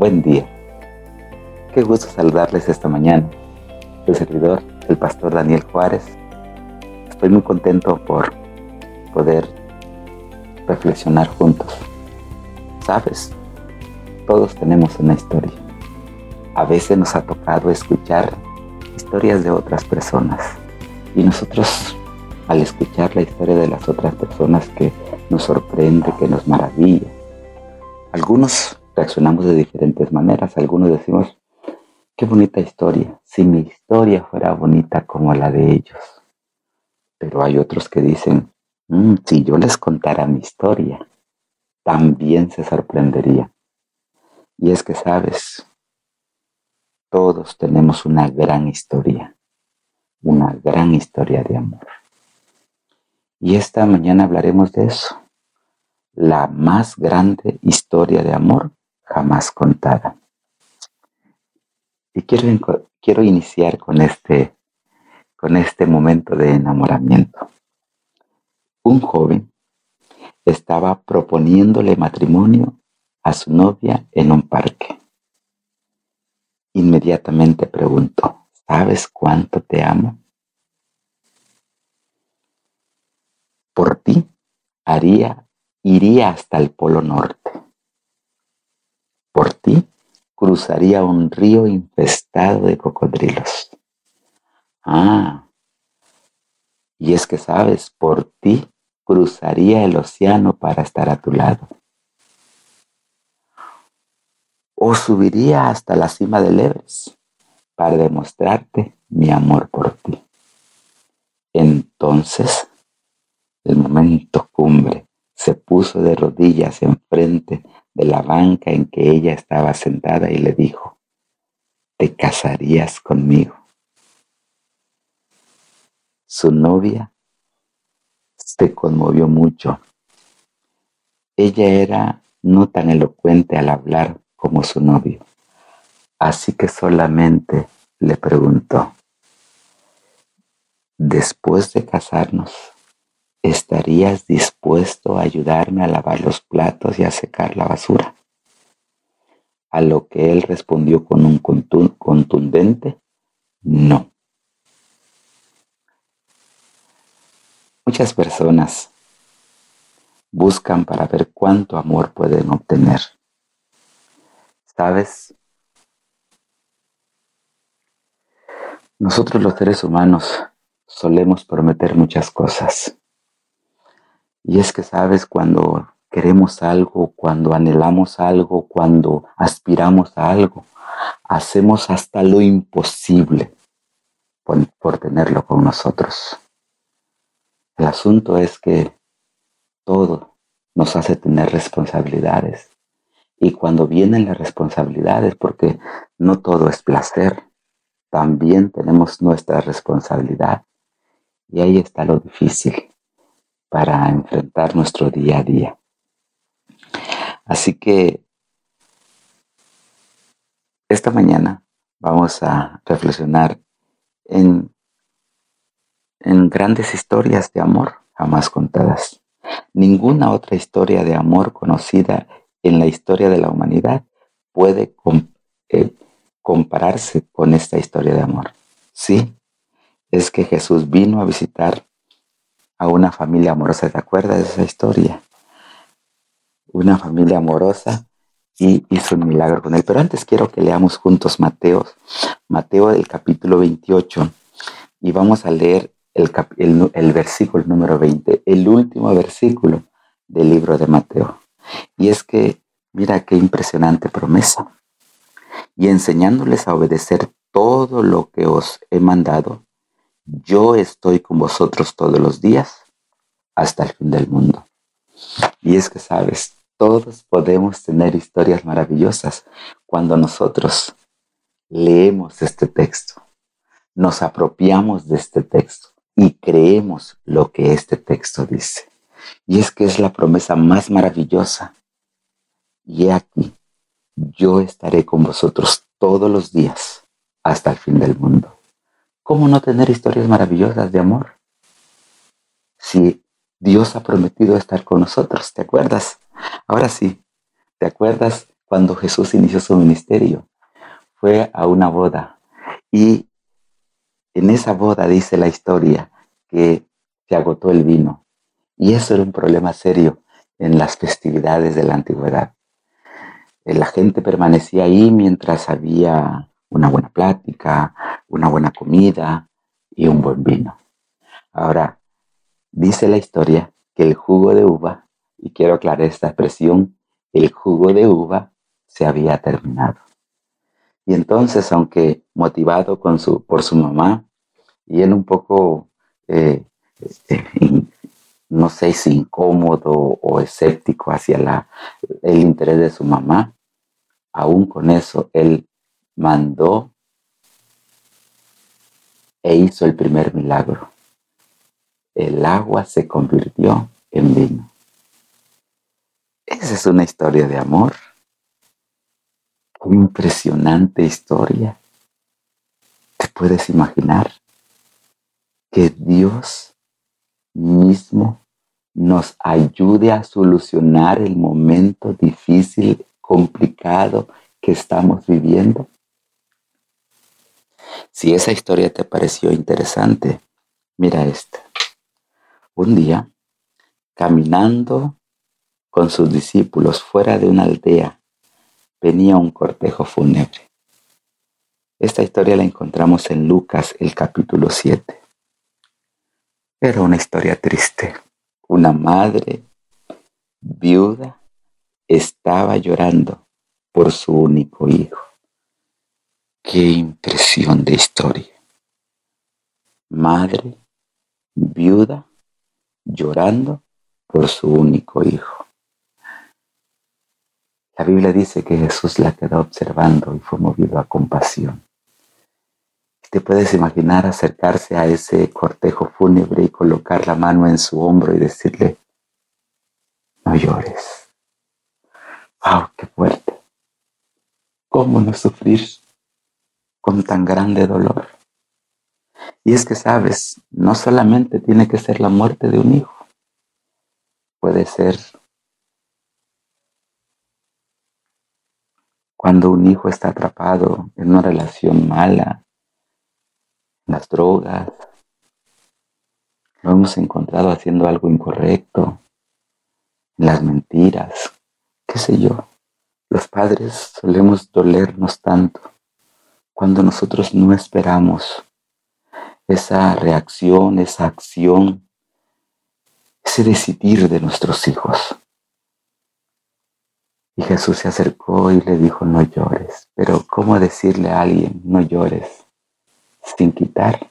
buen día. Qué gusto saludarles esta mañana. El servidor, el pastor Daniel Juárez. Estoy muy contento por poder reflexionar juntos. Sabes, todos tenemos una historia. A veces nos ha tocado escuchar historias de otras personas y nosotros al escuchar la historia de las otras personas que nos sorprende, que nos maravilla, algunos reaccionamos de diferentes maneras. Algunos decimos, qué bonita historia, si mi historia fuera bonita como la de ellos. Pero hay otros que dicen, mm, si yo les contara mi historia, también se sorprendería. Y es que, sabes, todos tenemos una gran historia, una gran historia de amor. Y esta mañana hablaremos de eso, la más grande historia de amor jamás contada. Y quiero, quiero iniciar con este, con este momento de enamoramiento. Un joven estaba proponiéndole matrimonio a su novia en un parque. Inmediatamente preguntó, ¿sabes cuánto te amo? Por ti haría, iría hasta el Polo Norte por ti cruzaría un río infestado de cocodrilos. Ah, y es que sabes, por ti cruzaría el océano para estar a tu lado. O subiría hasta la cima del Everest para demostrarte mi amor por ti. Entonces, el momento cumbre, se puso de rodillas enfrente de la banca en que ella estaba sentada y le dijo, ¿te casarías conmigo? Su novia se conmovió mucho. Ella era no tan elocuente al hablar como su novio, así que solamente le preguntó, después de casarnos, ¿Estarías dispuesto a ayudarme a lavar los platos y a secar la basura? A lo que él respondió con un contundente no. Muchas personas buscan para ver cuánto amor pueden obtener. ¿Sabes? Nosotros los seres humanos solemos prometer muchas cosas. Y es que sabes cuando queremos algo, cuando anhelamos algo, cuando aspiramos a algo, hacemos hasta lo imposible por, tenerlo con nosotros. El asunto es que todo nos hace tener responsabilidades. Y cuando vienen las responsabilidades, porque no todo es placer, también tenemos nuestra responsabilidad. Y ahí está lo difícil para enfrentar nuestro día a día. Así que esta mañana vamos a reflexionar en, en grandes historias de amor jamás contadas. Ninguna otra historia de amor conocida en la historia de la humanidad puede eh, compararse con esta historia de amor. Sí, es que Jesús vino a visitar a una familia amorosa. ¿Te acuerdas de esa historia? Una familia amorosa y hizo un milagro con él. Pero antes quiero que leamos juntos Mateo, Mateo del capítulo 28 y vamos a leer el, el, versículo número 20, el último versículo del libro de Mateo. Y es que, mira qué impresionante promesa. Y enseñándoles a obedecer todo lo que os he mandado, yo estoy con vosotros todos los días hasta el fin del mundo. Y es que, sabes, todos podemos tener historias maravillosas cuando nosotros leemos este texto, nos apropiamos de este texto y creemos lo que este texto dice. Y es que es la promesa más maravillosa. Y he aquí, yo estaré con vosotros todos los días hasta el fin del mundo. ¿Cómo no tener historias maravillosas de amor? Si Dios ha prometido estar con nosotros, ¿te acuerdas? Ahora sí, ¿te acuerdas cuando Jesús inició su ministerio. Fue a una boda y en esa boda dice la historia que se agotó el vino. Y eso era un problema serio en las festividades de la antigüedad. Eh, la gente permanecía ahí mientras había una buena plática, una buena comida y un buen vino. Ahora, dice la historia que el jugo de uva, y quiero aclarar esta expresión, el jugo de uva se había terminado. Y entonces, aunque motivado por su mamá, y él un poco, eh, este, no sé si incómodo o escéptico hacia el interés de su mamá, aún con eso, él mandó e hizo el primer milagro. El agua se convirtió en vino. Esa es una historia de amor. Qué impresionante historia. ¿Te puedes imaginar que Dios mismo nos ayude a solucionar el momento difícil, complicado que estamos viviendo? Si esa historia te pareció interesante, mira esta. Un día, caminando con sus discípulos fuera de una aldea, venía un cortejo fúnebre. Esta historia la encontramos en Lucas, el capítulo 7. Era una historia triste. Una madre viuda estaba llorando por su único hijo. Qué impresión de historia. Madre viuda llorando por su único hijo. La Biblia dice que Jesús la quedó observando y fue movido a compasión. Te puedes imaginar acercarse a ese cortejo fúnebre y colocar la mano en su hombro y decirle, no llores. ¡Wow, qué fuerte! ¿Cómo no sufrir con tan grande dolor? Y es que sabes, no solamente tiene que ser la muerte de un hijo, puede ser cuando un hijo está atrapado en una relación mala, las drogas, lo hemos encontrado haciendo algo incorrecto, las mentiras, qué sé yo. Los padres solemos dolernos tanto cuando nosotros no esperamos esa reacción, esa acción, ese decidir de nuestros hijos. Y Jesús se acercó y le dijo, no llores. Pero ¿cómo decirle a alguien, no llores, sin quitar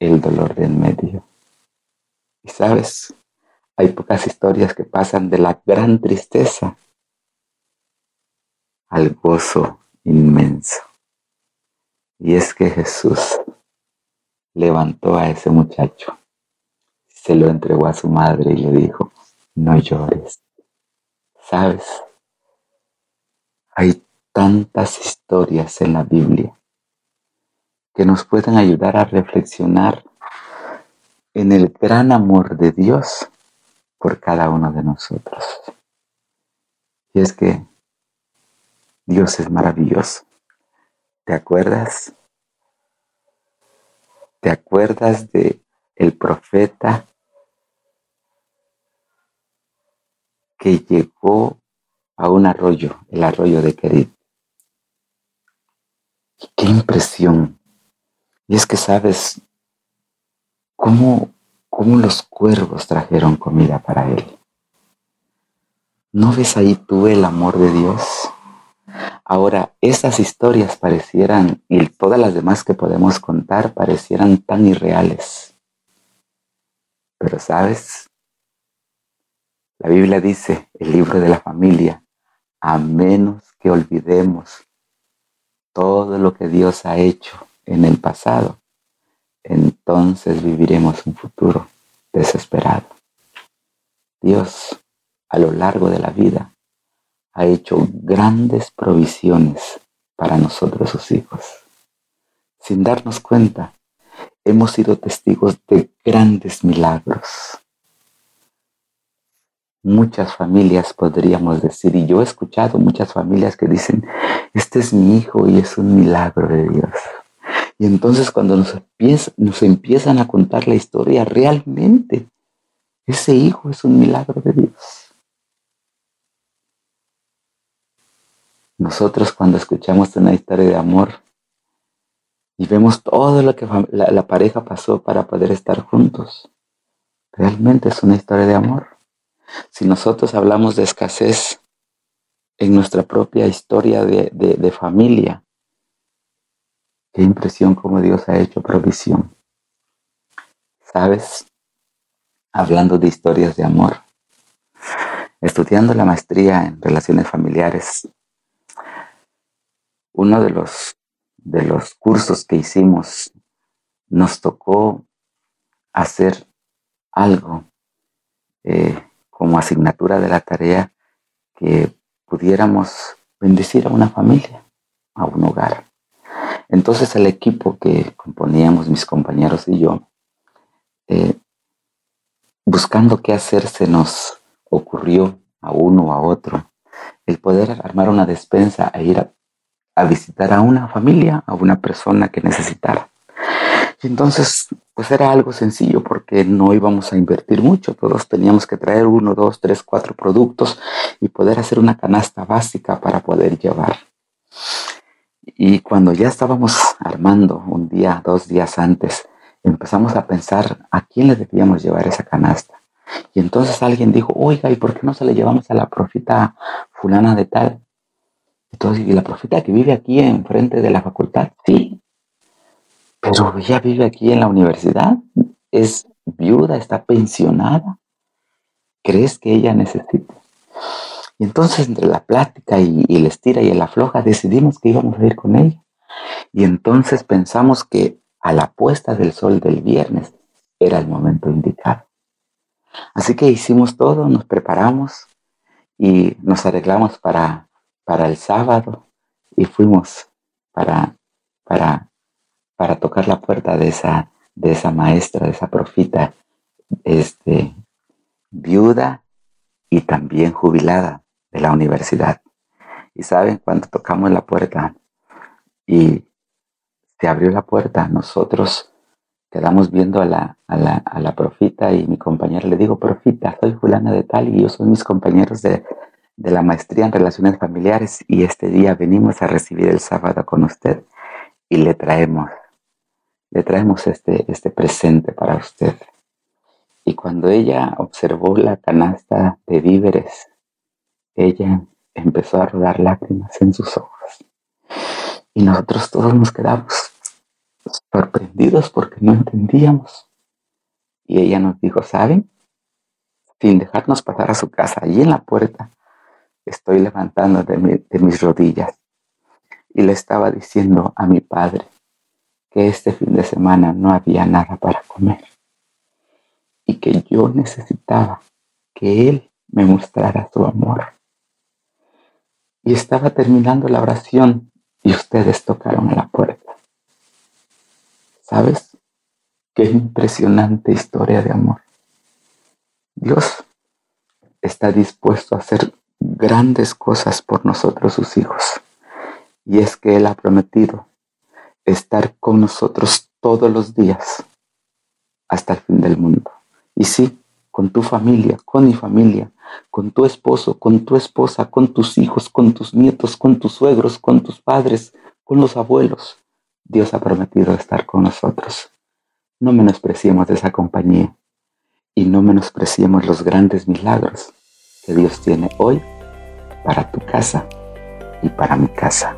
el dolor de en medio? Y sabes, hay pocas historias que pasan de la gran tristeza al gozo inmenso. Y es que Jesús levantó a ese muchacho, se lo entregó a su madre y le dijo, no llores. ¿Sabes? Hay tantas historias en la Biblia que nos pueden ayudar a reflexionar en el gran amor de Dios por cada uno de nosotros. Y es que Dios es maravilloso. ¿Te acuerdas ¿Te acuerdas de el profeta que llegó a un arroyo, el arroyo de Kerit? Qué impresión. Y es que sabes cómo, cómo los cuervos trajeron comida para él. ¿No ves ahí tú el amor de Dios? Ahora, esas historias parecieran, y todas las demás que podemos contar, parecieran tan irreales. Pero sabes, la Biblia dice, el libro de la familia, a menos que olvidemos todo lo que Dios ha hecho en el pasado, entonces viviremos un futuro desesperado. Dios, a lo largo de la vida, ha hecho grandes provisiones para nosotros sus hijos. Sin darnos cuenta, hemos sido testigos de grandes milagros. muchas familias podríamos decir, y yo he escuchado muchas familias que dicen, este es mi hijo y es un milagro de Dios. Y entonces cuando nos, nos empiezan a contar la historia, realmente ese hijo es un milagro de Dios. Nosotros cuando escuchamos una historia de amor y vemos todo lo que la pareja pasó para poder estar juntos, realmente es una historia de amor. Si nosotros hablamos de escasez en nuestra propia historia de, familia, qué impresión como Dios ha hecho provisión. ¿Sabes? Hablando de historias de amor, estudiando la maestría en relaciones familiares, uno de los, de los cursos que hicimos nos tocó hacer algo eh, como asignatura de la tarea que pudiéramos bendecir a una familia, a un hogar. Entonces el equipo que componíamos mis compañeros y yo, eh, buscando qué hacer, se nos ocurrió a uno o a otro el poder armar una despensa e ir a visitar a una familia, a una persona que necesitara. Y entonces, pues era algo sencillo porque no íbamos a invertir mucho. Todos teníamos que traer uno, dos, tres, cuatro productos y poder hacer una canasta básica para poder llevar. Y cuando ya estábamos armando un día, dos días antes, empezamos a pensar a quién le debíamos llevar esa canasta. Y entonces alguien dijo, oiga, ¿y por qué no se le llevamos a la profita fulana de tal? Entonces, ¿y la profita que vive aquí enfrente de la facultad? Sí, pero ella vive aquí en la universidad, es viuda, está pensionada. ¿Crees que ella necesita? Y entonces entre la plática y, y el estira y el afloja decidimos que íbamos a ir con ella. Y entonces pensamos que a la puesta del sol del viernes era el momento indicado. Así que hicimos todo, nos preparamos y nos arreglamos para, para el sábado y fuimos para, para para tocar la puerta de esa, de esa maestra, de esa profita, este, viuda y también jubilada de la universidad. Y saben, cuando tocamos la puerta y se abrió la puerta, nosotros quedamos viendo a la, a la, a la profita y mi compañero le digo, profita, soy fulana de tal y yo soy mis compañeros de, de la maestría en relaciones familiares y este día venimos a recibir el sábado con usted y le traemos le traemos este, este presente para usted. Y cuando ella observó la canasta de víveres, ella empezó a rodar lágrimas en sus ojos. Y nosotros todos nos quedamos sorprendidos porque no entendíamos. Y ella nos dijo, ¿saben? Sin dejarnos pasar a su casa, allí en la puerta, estoy levantando de, mis rodillas. Y le estaba diciendo a mi padre, que este fin de semana no había nada para comer y que yo necesitaba que Él me mostrara su amor. Y estaba terminando la oración y ustedes tocaron la puerta. ¿Sabes? Qué impresionante historia de amor. Dios está dispuesto a hacer grandes cosas por nosotros sus hijos. Y es que Él ha prometido estar con nosotros todos los días hasta el fin del mundo. Y sí, con tu familia, con mi familia, con tu esposo, con tu esposa, con tus hijos, con tus nietos, con tus suegros, con tus padres, con los abuelos. Dios ha prometido estar con nosotros. No menospreciemos esa compañía y no menospreciemos los grandes milagros que Dios tiene hoy para tu casa y para mi casa.